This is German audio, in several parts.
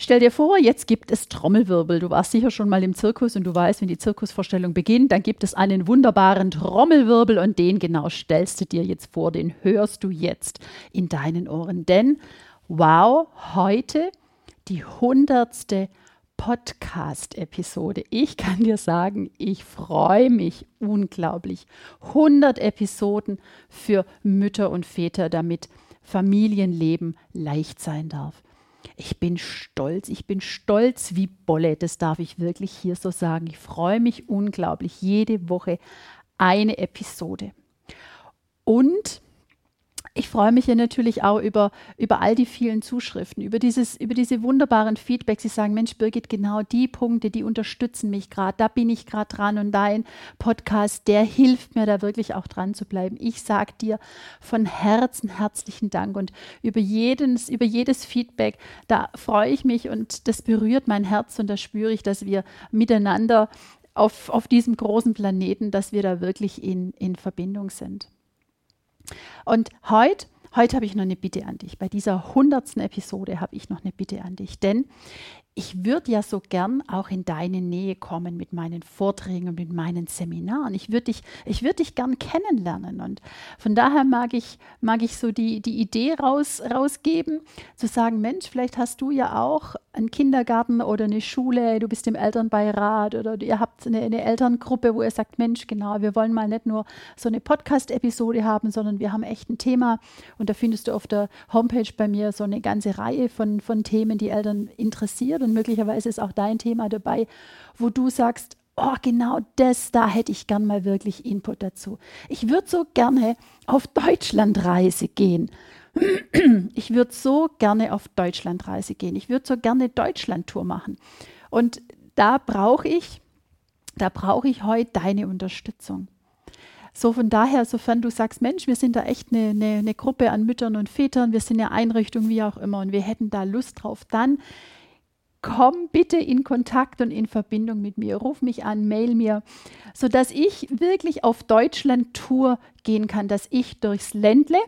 Stell dir vor, jetzt gibt es Trommelwirbel. Du warst sicher schon mal im Zirkus und du weißt, wenn die Zirkusvorstellung beginnt, dann gibt es einen wunderbaren Trommelwirbel und den genau stellst du dir jetzt vor, den hörst du jetzt in deinen Ohren. Denn, wow, heute die hundertste Podcast-Episode. Ich kann dir sagen, ich freue mich unglaublich. 100 Episoden für Mütter und Väter, damit Familienleben leicht sein darf. Ich bin stolz, ich bin stolz wie Bolle, das darf ich wirklich hier so sagen. Ich freue mich unglaublich, jede Woche eine Episode. Und ich freue mich ja natürlich auch über, über all die vielen Zuschriften, über, dieses, über diese wunderbaren Feedbacks. Sie sagen, Mensch, Birgit, genau die Punkte, die unterstützen mich gerade. Da bin ich gerade dran und dein Podcast, der hilft mir da wirklich auch dran zu bleiben. Ich sage dir von Herzen herzlichen Dank und über jedes, über jedes Feedback, da freue ich mich und das berührt mein Herz und da spüre ich, dass wir miteinander auf, auf diesem großen Planeten, dass wir da wirklich in, in Verbindung sind. Und heute, heute habe ich noch eine Bitte an dich. Bei dieser hundertsten Episode habe ich noch eine Bitte an dich, denn ich würde ja so gern auch in deine Nähe kommen mit meinen Vorträgen und mit meinen Seminaren. Ich würde dich, ich würde dich gern kennenlernen. Und von daher mag ich, mag ich so die, die Idee raus, rausgeben, zu sagen, Mensch, vielleicht hast du ja auch einen Kindergarten oder eine Schule, du bist im Elternbeirat oder ihr habt eine, eine Elterngruppe, wo ihr sagt, Mensch, genau, wir wollen mal nicht nur so eine Podcast-Episode haben, sondern wir haben echt ein Thema. Und da findest du auf der Homepage bei mir so eine ganze Reihe von, von Themen, die Eltern interessiert und möglicherweise ist auch dein Thema dabei, wo du sagst, oh, genau das, da hätte ich gern mal wirklich Input dazu. Ich würde so gerne auf Deutschlandreise gehen. Ich würde so gerne auf Deutschlandreise gehen. Ich würde so gerne Deutschlandtour machen. Und da brauche ich, da brauche ich heute deine Unterstützung. So von daher, sofern du sagst, Mensch, wir sind da echt eine, eine, eine Gruppe an Müttern und Vätern, wir sind eine Einrichtung, wie auch immer, und wir hätten da Lust drauf, dann komm bitte in Kontakt und in Verbindung mit mir. Ruf mich an, mail mir, sodass ich wirklich auf Deutschland-Tour gehen kann, dass ich durchs Ländle,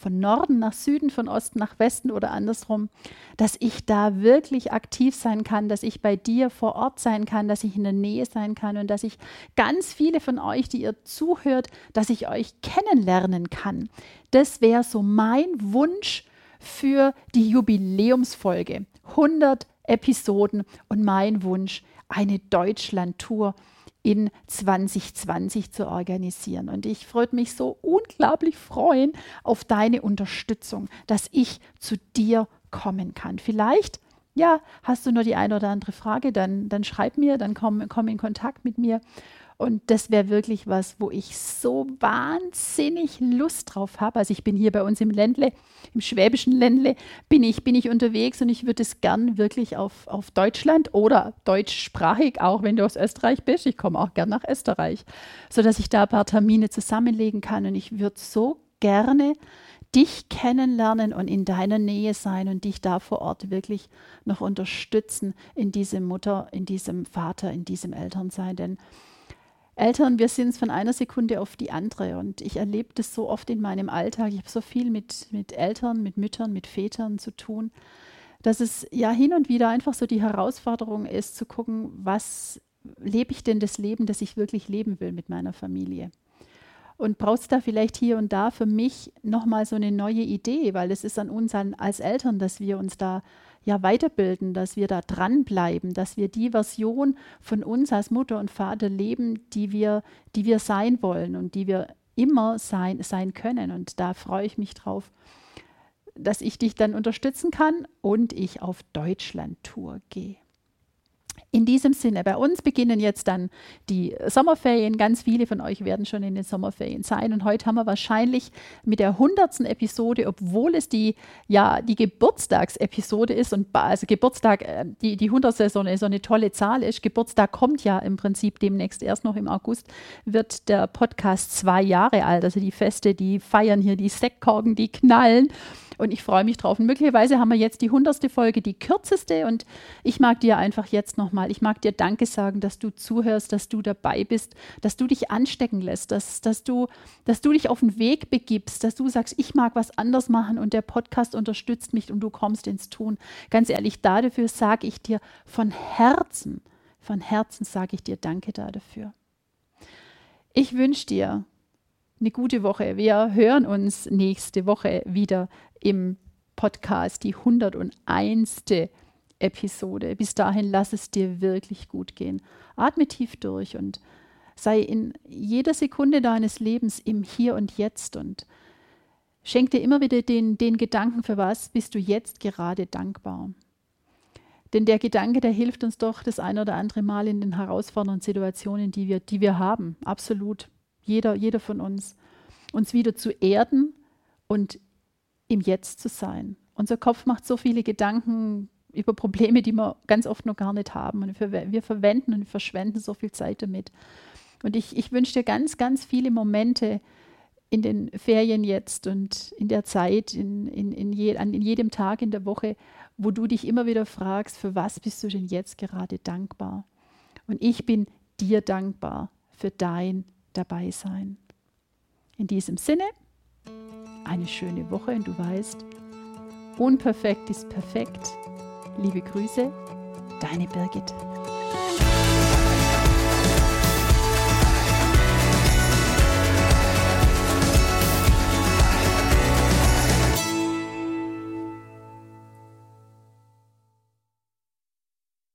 von Norden nach Süden, von Osten nach Westen oder andersrum, dass ich da wirklich aktiv sein kann, dass ich bei dir vor Ort sein kann, dass ich in der Nähe sein kann und dass ich ganz viele von euch, die ihr zuhört, dass ich euch kennenlernen kann. Das wäre so mein Wunsch für die Jubiläumsfolge. 100 Episoden und mein Wunsch, eine Deutschland-Tour in 2020 zu organisieren. Und ich würde mich so unglaublich freuen auf deine Unterstützung, dass ich zu dir kommen kann. Vielleicht, ja, hast du nur die eine oder andere Frage, dann, dann schreib mir, dann komm, komm in Kontakt mit mir und das wäre wirklich was, wo ich so wahnsinnig Lust drauf habe. Also ich bin hier bei uns im Ländle, im schwäbischen Ländle, bin ich, bin ich unterwegs und ich würde es gern wirklich auf, auf Deutschland oder deutschsprachig, auch wenn du aus Österreich bist. Ich komme auch gern nach Österreich, sodass ich da ein paar Termine zusammenlegen kann. Und ich würde so gerne dich kennenlernen und in deiner Nähe sein und dich da vor Ort wirklich noch unterstützen in diesem Mutter, in diesem Vater, in diesem Elternsein. Denn Eltern, wir sind es von einer Sekunde auf die andere. Und ich erlebe das so oft in meinem Alltag. Ich habe so viel mit, mit Eltern, mit Müttern, mit Vätern zu tun, dass es ja hin und wieder einfach so die Herausforderung ist, zu gucken, was lebe ich denn das Leben, das ich wirklich leben will mit meiner Familie. Und brauchst da vielleicht hier und da für mich nochmal so eine neue Idee, weil es ist an uns als Eltern, dass wir uns da ja weiterbilden, dass wir da dranbleiben, dass wir die Version von uns als Mutter und Vater leben, die wir, die wir sein wollen und die wir immer sein, sein können. Und da freue ich mich drauf, dass ich dich dann unterstützen kann und ich auf Deutschland-Tour gehe. In diesem Sinne, bei uns beginnen jetzt dann die Sommerferien. Ganz viele von euch werden schon in den Sommerferien sein. Und heute haben wir wahrscheinlich mit der hundertsten Episode, obwohl es die, ja, die Geburtstagsepisode ist und also Geburtstag, äh, die, die hundertste so eine, so eine tolle Zahl ist. Geburtstag kommt ja im Prinzip demnächst erst noch im August, wird der Podcast zwei Jahre alt. Also die Feste, die feiern hier, die Sektkorken, die knallen und ich freue mich drauf. Und möglicherweise haben wir jetzt die hundertste Folge, die kürzeste und ich mag dir einfach jetzt nochmal, ich mag dir Danke sagen, dass du zuhörst, dass du dabei bist, dass du dich anstecken lässt, dass, dass, du, dass du dich auf den Weg begibst, dass du sagst, ich mag was anders machen und der Podcast unterstützt mich und du kommst ins Tun. Ganz ehrlich, dafür sage ich dir von Herzen, von Herzen sage ich dir Danke dafür. Ich wünsche dir eine gute Woche. Wir hören uns nächste Woche wieder im Podcast, die 101. Episode. Bis dahin lass es dir wirklich gut gehen. Atme tief durch und sei in jeder Sekunde deines Lebens im Hier und Jetzt und schenk dir immer wieder den, den Gedanken, für was bist du jetzt gerade dankbar. Denn der Gedanke, der hilft uns doch das ein oder andere Mal in den herausfordernden Situationen, die wir, die wir haben. Absolut. Jeder, jeder von uns. Uns wieder zu erden und im Jetzt zu sein. Unser Kopf macht so viele Gedanken über Probleme, die wir ganz oft noch gar nicht haben. Und wir, wir verwenden und verschwenden so viel Zeit damit. Und ich, ich wünsche dir ganz, ganz viele Momente in den Ferien jetzt und in der Zeit, in, in, in, je, an, in jedem Tag in der Woche, wo du dich immer wieder fragst, für was bist du denn jetzt gerade dankbar? Und ich bin dir dankbar für dein Dabeisein. In diesem Sinne, eine schöne Woche und du weißt, unperfekt ist perfekt. Liebe Grüße, deine Birgit.